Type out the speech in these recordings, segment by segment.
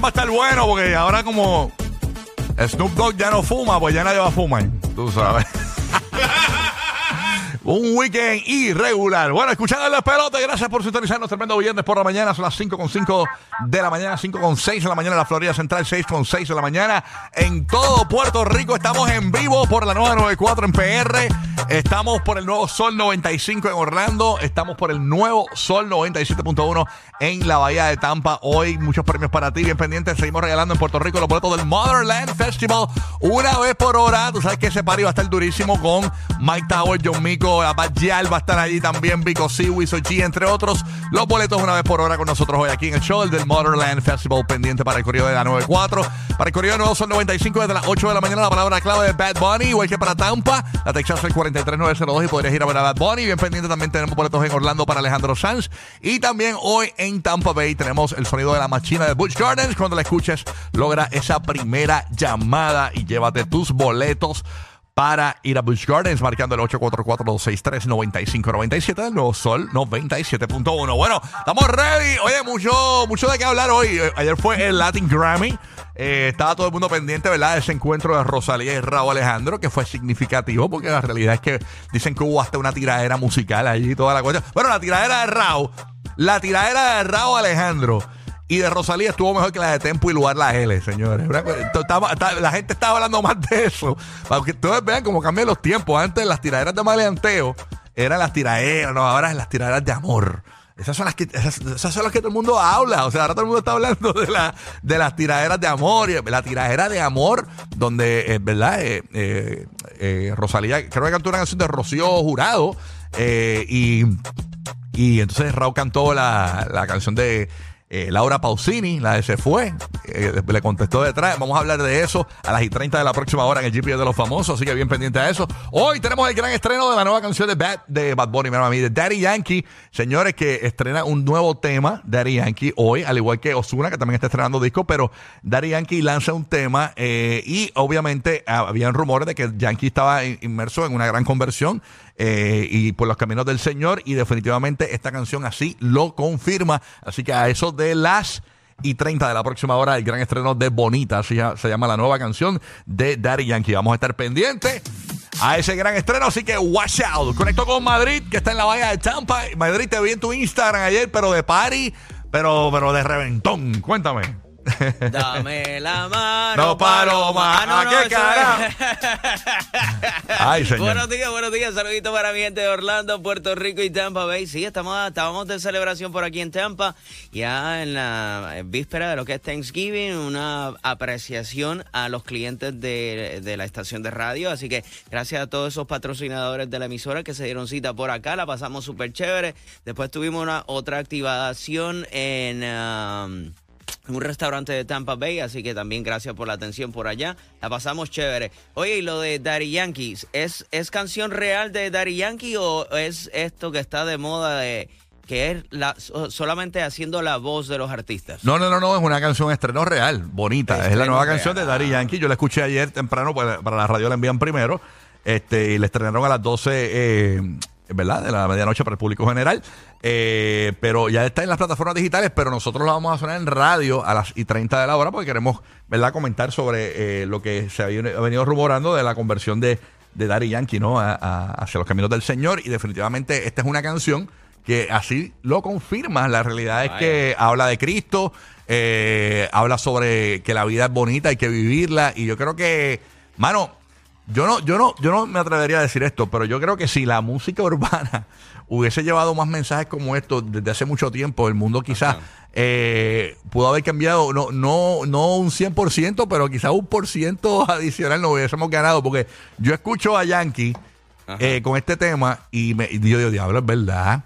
porque ahora como Snoop Dogg ya no fuma, pues ya nadie va a fumar. Tú sabes. Un weekend irregular. Bueno, escuchando el pelote, gracias por sintonizarnos. Tremendo viernes por la mañana. Son las 5 con 5 de la mañana, 5 con 6 de la mañana en la Florida Central, 6 con 6 de la mañana. En todo Puerto Rico estamos en vivo por la nueva 94 en PR. Estamos por el nuevo Sol 95 en Orlando. Estamos por el nuevo Sol 97.1 en la Bahía de Tampa. Hoy muchos premios para ti. Bien pendientes. Seguimos regalando en Puerto Rico los boletos del Motherland Festival. Una vez por hora. Tú sabes que ese party va a estar durísimo con Mike Tower, John Mico, Abad Yal va a estar allí también. Vico Siwi, Sochi, entre otros. Los boletos una vez por hora con nosotros hoy aquí en el show del Motherland Festival pendiente para el correo de la 94. Para el correo de nuevo son 95 desde las 8 de la mañana. La palabra clave de Bad Bunny, igual que para Tampa. La Texas el 43902 y podrías ir a ver a Bad Bunny. Bien pendiente también tenemos boletos en Orlando para Alejandro Sanz. Y también hoy en Tampa Bay tenemos el sonido de la machina de Butch Gardens. Cuando la escuches, logra esa primera llamada y llévate tus boletos para ir a Busch Gardens, marcando el 844-263-9597 del Nuevo Sol 97.1. Bueno, estamos ready. Oye, mucho, mucho de qué hablar hoy. Eh, Ayer fue el Latin Grammy. Eh, estaba todo el mundo pendiente, ¿verdad? De ese encuentro de Rosalía y Raúl Alejandro, que fue significativo, porque la realidad es que dicen que hubo hasta una tiradera musical allí y toda la cosa. Bueno, la tiradera de Raúl, la tiradera de Raúl Alejandro y de Rosalía estuvo mejor que la de Tempo y Lugar La L, señores. La gente estaba hablando más de eso. Para que ustedes vean cómo cambian los tiempos. Antes las tiraderas de maleanteo eran las tiraderas, no, ahora es las tiraderas de amor. Esas son las que esas, son las que todo el mundo habla. O sea, ahora todo el mundo está hablando de, la, de las tiraderas de amor. Y la tiradera de amor, donde, eh, ¿verdad? Eh, eh, Rosalía, creo que cantó una canción de Rocío Jurado. y y entonces Raúl cantó la, la canción de eh, Laura Pausini, la de Se Fue. Eh, le contestó detrás. Vamos a hablar de eso a las y 30 de la próxima hora en el GPS de los famosos. Así que bien pendiente a eso. Hoy tenemos el gran estreno de la nueva canción de Bad, de Bad Bunny, mira, de Daddy Yankee. Señores, que estrena un nuevo tema, Daddy Yankee, hoy, al igual que Osuna, que también está estrenando disco. Pero Daddy Yankee lanza un tema eh, y obviamente ah, habían rumores de que Yankee estaba in- inmerso en una gran conversión eh, y por los caminos del Señor y definitivamente esta canción así lo confirma. Así que a eso de las y 30 de la próxima hora el gran estreno de Bonita, así se llama la nueva canción de Daddy Yankee. Vamos a estar pendientes a ese gran estreno, así que watch out. Conecto con Madrid, que está en la bahía de Tampa. Madrid, te vi en tu Instagram ayer, pero de party, pero, pero de reventón. Cuéntame. Dame la mano. No paro más. Ah, ¿A qué eso carajo? es. Ay, señor. Buenos días, buenos días. Saludito para mi gente de Orlando, Puerto Rico y Tampa Bay. Sí, estamos, estábamos de celebración por aquí en Tampa. Ya en la víspera de lo que es Thanksgiving, una apreciación a los clientes de, de la estación de radio. Así que gracias a todos esos patrocinadores de la emisora que se dieron cita por acá. La pasamos súper chévere. Después tuvimos una otra activación en... um, en un restaurante de Tampa Bay, así que también gracias por la atención por allá. La pasamos chévere. Oye, y lo de Daddy Yankee, ¿es, ¿es canción real de Daddy Yankee o es esto que está de moda de que es la, so- solamente haciendo la voz de los artistas? No, no, no, no, es una canción estreno real, bonita. es la nueva real. canción de Daddy Yankee. Yo la escuché ayer temprano, pues, para la radio la envían primero. Este, y la estrenaron a las 12, eh, ¿verdad? De la medianoche para el público general. Eh, pero ya está en las plataformas digitales, pero nosotros la vamos a sonar en radio a las y 30 de la hora porque queremos, ¿verdad? Comentar sobre eh, lo que se ha venido, rumorando de la conversión de, de Daddy Yankee, ¿no? A- a- hacia los caminos del Señor. Y definitivamente esta es una canción que así lo confirma. La realidad es que habla de Cristo, eh, habla sobre que la vida es bonita, hay que vivirla. Y yo creo que, mano, yo no, yo no, yo no me atrevería a decir esto, pero yo creo que si la música urbana hubiese llevado más mensajes como estos desde hace mucho tiempo, el mundo quizás eh, pudo haber cambiado, no, no, no un 100%, pero quizás un por ciento adicional no hubiésemos ganado, porque yo escucho a Yankee eh, con este tema y, me, y yo digo, diablo, es verdad.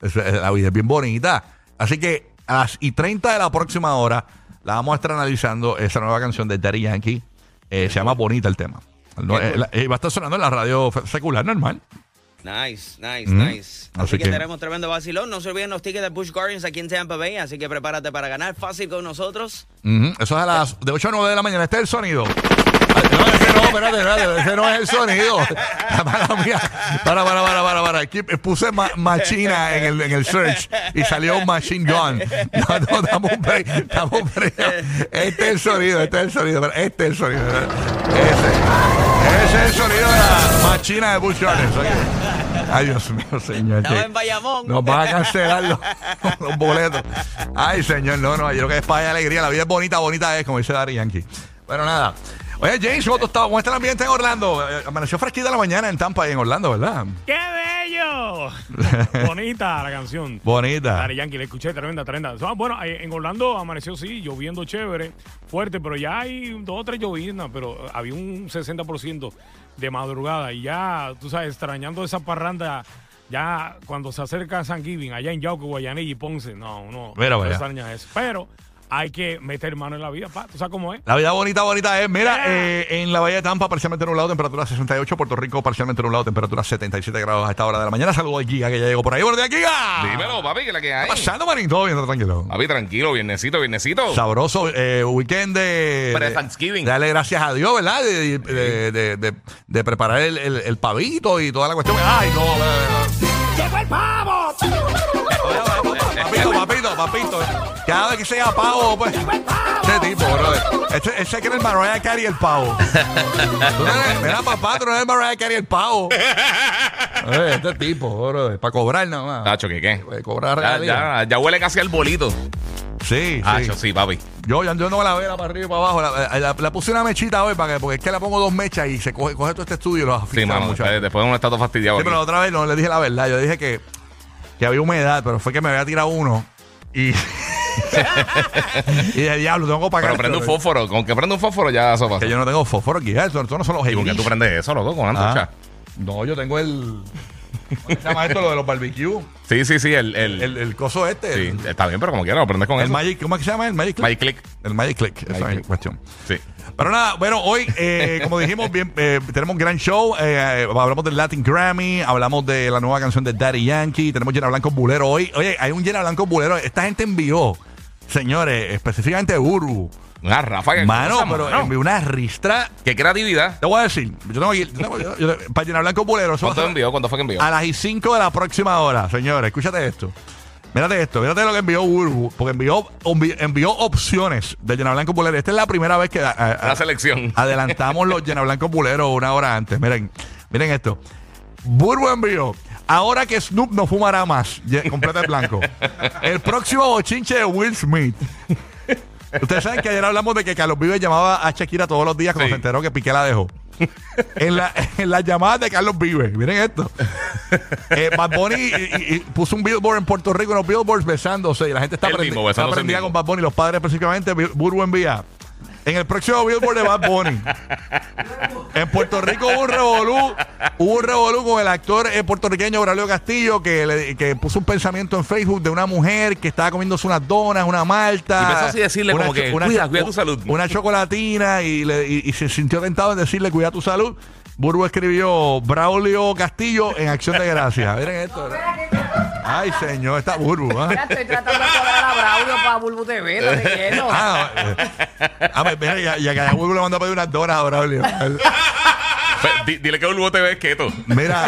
Es- es- la vida es bien bonita. Así que a las y 30 de la próxima hora la vamos a estar analizando esa nueva canción de Daddy Yankee. Eh, se llama Bonita el tema. No, eh, la- eh, va a estar sonando en la radio fe- secular normal. Nice, nice, Mm. nice. Así, Así que, que- tenemos tremendo vacilón. No se olviden los tickets de Bush Gardens aquí en Tampa Bay, así que prepárate para ganar fácil con nosotros. Ujú. Eso es a las de 8 a 9 de la mañana. Este es el sonido. No, espérate, espérate, ese no es el sonido. Para, mía. para, para, para, para, para. Aquí puse ma- machina en el, en el search y salió machine gun. No, no, dame un break, dame un break. Este es el sonido, este es el sonido, este es el sonido. Ese. Ese es el sonido de la machina de Bush Gardens. oye. Ay, Dios mío, señor. Estaba en Bayamón. Nos van a cancelar los, los boletos. Ay, señor, no, no, yo creo que es para alegría. La vida es bonita, bonita es, como dice Dari Yankee. Bueno, nada. Oye, James, ¿cómo tú estás? ¿Cómo está el ambiente en Orlando? Eh, Amaneció fresquita la mañana en Tampa y en Orlando, ¿verdad? ¡Qué bello! Bonita la canción. Bonita. Daddy Yankee, la escuché, tremenda, tremenda. Ah, Bueno, eh, en Orlando amaneció, sí, lloviendo chévere, fuerte, pero ya hay dos o tres llovinas, pero había un 60% de madrugada y ya, tú sabes, extrañando esa parranda, ya cuando se acerca San Giving, allá en Yauco, Guayanilla y Ponce, no, Mira, no vaya. extraña eso. Pero hay que meter mano en la vida, pa, ¿tú sabes cómo es? La vida bonita, bonita es. Mira, Yeah. eh, en la Bahía de Tampa, parcialmente nublado, temperatura 68. Puerto Rico, parcialmente nublado, temperatura 77 grados a esta hora de la mañana. Saludos a Giga, que ya llegó por ahí. ¡Buenos días, Giga! Dímelo, papi, que la que ¿Qué hay. está pasando, manín? Todo bien, tranquilo. Papi, tranquilo, viernesito, viernesito. Sabroso eh, weekend de. Pre-Thanksgiving. de- Dale gracias a Dios, ¿verdad? De, de, de- de- de preparar el, el- el pavito y toda la cuestión. ¡Ay, no! ¡Llegó el pavo! Papito, papito, papito. Cada vez que sea pavo, pues. Este tipo, brother. Este, ese que era el Mariah Carey el pavo. Tú no eres- Mira, papá, tú no eres el Mariah Carey el pavo. Eh, Este tipo, brother. Para cobrar nada más. Tacho, ¿qué qué? Para cobrar Ya, ya, ya huele casi al bolito. Sí, sí. Tacho, sí, papi. Yo, yo, yo no la veo para arriba y para abajo. La, la- la puse una mechita hoy para que, porque es que la pongo dos mechas y se coge, coge todo este estudio y lo Sí, asfixia mano. mucho. Después, después uno está todo fastidiado. Sí, pero la otra vez no le dije la verdad. Yo dije que, que había humedad, pero fue que me había tirado uno y. y de diablo, tengo que pagar. Pero prende un fósforo. Con que prende un fósforo ya eso pasa. Que yo no tengo fósforo aquí. Esto, esto no son los ¿Y con qué tú prendes eso, loco? Con Ah. antorcha. No, yo tengo el. ¿Cómo se llama esto? Lo de los barbecue. Sí, sí, sí. El, el, El, el coso este. sí, El, está bien, pero como quieras, lo prendes con el eso. Magic. ¿Cómo es que se llama? El Magic Click. Magic Click. El Magic Click. Esa Magic es Click. cuestión. Sí. Pero nada, bueno, hoy, eh, como dijimos, bien, eh, tenemos un gran show. eh, hablamos del Latin Grammy, hablamos de la nueva canción de Daddy Yankee, tenemos Llena Blanco Bulero hoy. Oye, hay un Llena Blanco Bulero. Esta gente envió, señores, específicamente Uru. Una ráfaga. Mano, pero mano. envió una ristra. Qué creatividad. Te voy a decir, yo tengo yo tengo- yo- para Llena Blanco a ¿Cuánto envió? ¿Cuánto fue que envió? a las y 5 de la próxima hora, señores. Escúchate esto. Mírate esto, mírate lo que envió Uru, porque envió, envi- envió opciones de Llena Blanco Bulero. Esta es la primera vez que a- a- La selección. Adelantamos los llena blancos buleros una hora antes. Miren, miren esto. Burbu envió. Ahora que Snoop no fumará más, completa el blanco. El próximo bochinche de Will Smith. Ustedes saben que ayer hablamos de que Carlos Vives llamaba a Shakira todos los días cuando Sí. se enteró que Piqué la dejó. En, la, en las llamadas de Carlos Vives, miren esto. Eh, Bad Bunny y- y- y puso un billboard en Puerto Rico, unos billboards besándose y la gente está, Él prendi- mismo, está besándose él prendida mismo. con Bad Bunny, los padres específicamente. Bi- Burbu envía. En el próximo billboard de Bad Bunny. En Puerto Rico hubo un revolú, hubo un revolú con el actor eh, puertorriqueño Braulio Castillo que, le- que puso un pensamiento en Facebook de una mujer que estaba comiéndose unas donas, una malta. Y empezó así a decirle una como que, cho- una "Cuida, cuida tu salud". Una chocolatina y, le- y- y se sintió tentado en decirle cuida tu salud. Burbu escribió Braulio Castillo en acción de gracias. Miren esto. Ay, señor, está Burbu. ¿ah? Ya estoy tratando de cuadrar a Braulio para Bulbu TV, no te quiero. Ah, eh, ah, pues, mira, ya, ya que a Burbu le mandó a pedir unas donas a Braulio. Fe- di- dile que Bulbo TV es keto. Mira.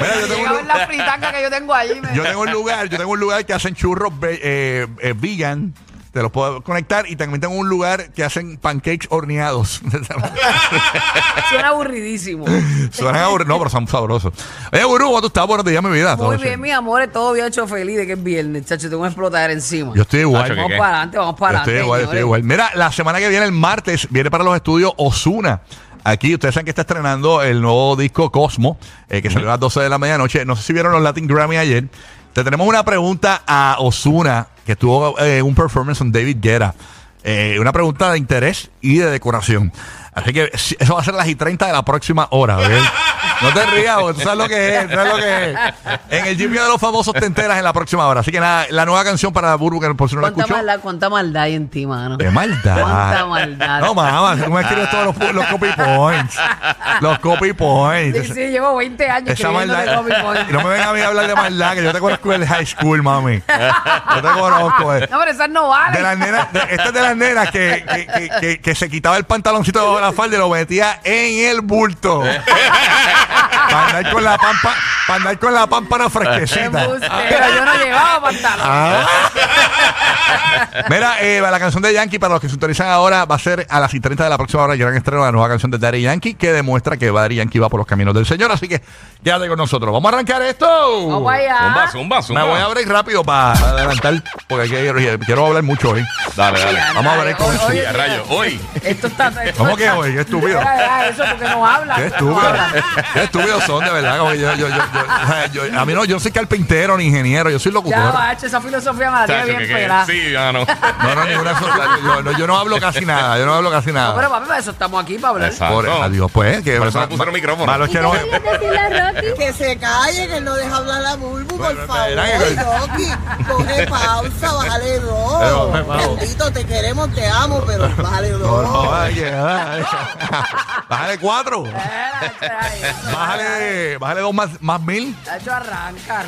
Mira, yo tengo Llega a un, ver la fritanga que yo tengo me- yo tengo un lugar, yo tengo un lugar que hacen churros ve- eh, eh, vegan. Te los puedo conectar y también tengo un lugar que hacen pancakes horneados. Suena aburridísimo. Suenan aburridos, no, pero son sabrosos. Oye, Guru, ¿cómo tú estás? Buenos días, mi vida. Muy bien, mi amor, todo bien hecho feliz de que es viernes, chacho, tengo que explotar encima. Yo estoy igual. Nacho, vamos ¿qué? para adelante, vamos Yo para estoy adelante. igual, estoy igual. Mira, la semana que viene, el martes, viene para los estudios Osuna. Aquí ustedes saben que está estrenando el nuevo disco Cosmo, eh, que salió a las 12 de la medianoche. No sé si vieron los Latin Grammy ayer. Te tenemos una pregunta a Osuna, que tuvo eh, un performance con David Guerra. Eh, una pregunta de interés y de decoración. Así que eso va a ser las y 30 de la próxima hora. ¿ok? No te rías, tú sabes lo que es, tú sabes lo que es. En el Jimmy de los famosos te enteras en la próxima hora. Así que nada, la nueva canción para Burbu, que por si no la ¿Cuánta escuchó. maldad, cuánta maldad hay en ti, mano? De maldad. Cuánta maldad. No, mamá, tú me escribes todos los, los copy points. Los copy points. Sí, sí, llevo 20 años Esa maldad. copy point. Y no me vengas a mí a hablar de maldad, que yo te conozco del high school, mami. Yo te conozco. eh. No, pero esas no valen. De las nenas, de- esta es de las nenas que, que, que, se quitaba el pantaloncito de la falda y lo metía en el bulto. para andar con la pampa, para andar con la pámpara fresquecita. Embustero, yo no llevaba pantalón. Ah. Mira, eh, la canción de Yankee, para los que se sintonizan ahora, va a ser a las y 30 de la próxima hora, gran estreno de la nueva canción de Daddy Yankee, que demuestra que Daddy Yankee va por los caminos del Señor. Así que quédate con nosotros. Vamos a arrancar esto. Vamos allá. Zumba, zumba, zumba. Me voy a abrir rápido para adelantar, porque quiero, quiero hablar mucho hoy. Dale, dale. Vamos a ver oye, Sí, a rayo. Hoy. Esto está. esto ¿Cómo está- que hoy? Qué estúpido. Mira, deja eso porque no habla. Qué no estúpido. habla. Qué estúpidos son, de verdad. como que yo, yo, yo, yo- o sea, yo- a mí no, yo no soy carpintero ni ingeniero, yo soy Ya, locutor. bache, esa filosofía me la tiene Chacho, bien que- que- pelada. Sí, ya no. No, no, ninguna esas- yo, no, yo no hablo casi nada, yo no hablo casi No, pero nada. papi, para eso estamos aquí para hablar. Exacto. Por, adiós, pues. Que Por eso no pusieron micrófono. Malo es que no. Que se calle, que no deja hablar a Bulbu, por favor, espera que- Rocky. Coge pausa, bájale Pero, me te queremos, te amo, pero bájale No, dos. no, que- ay. Bájale cuatro. Bájale, bájale dos más, más mil. Chacho, arranca,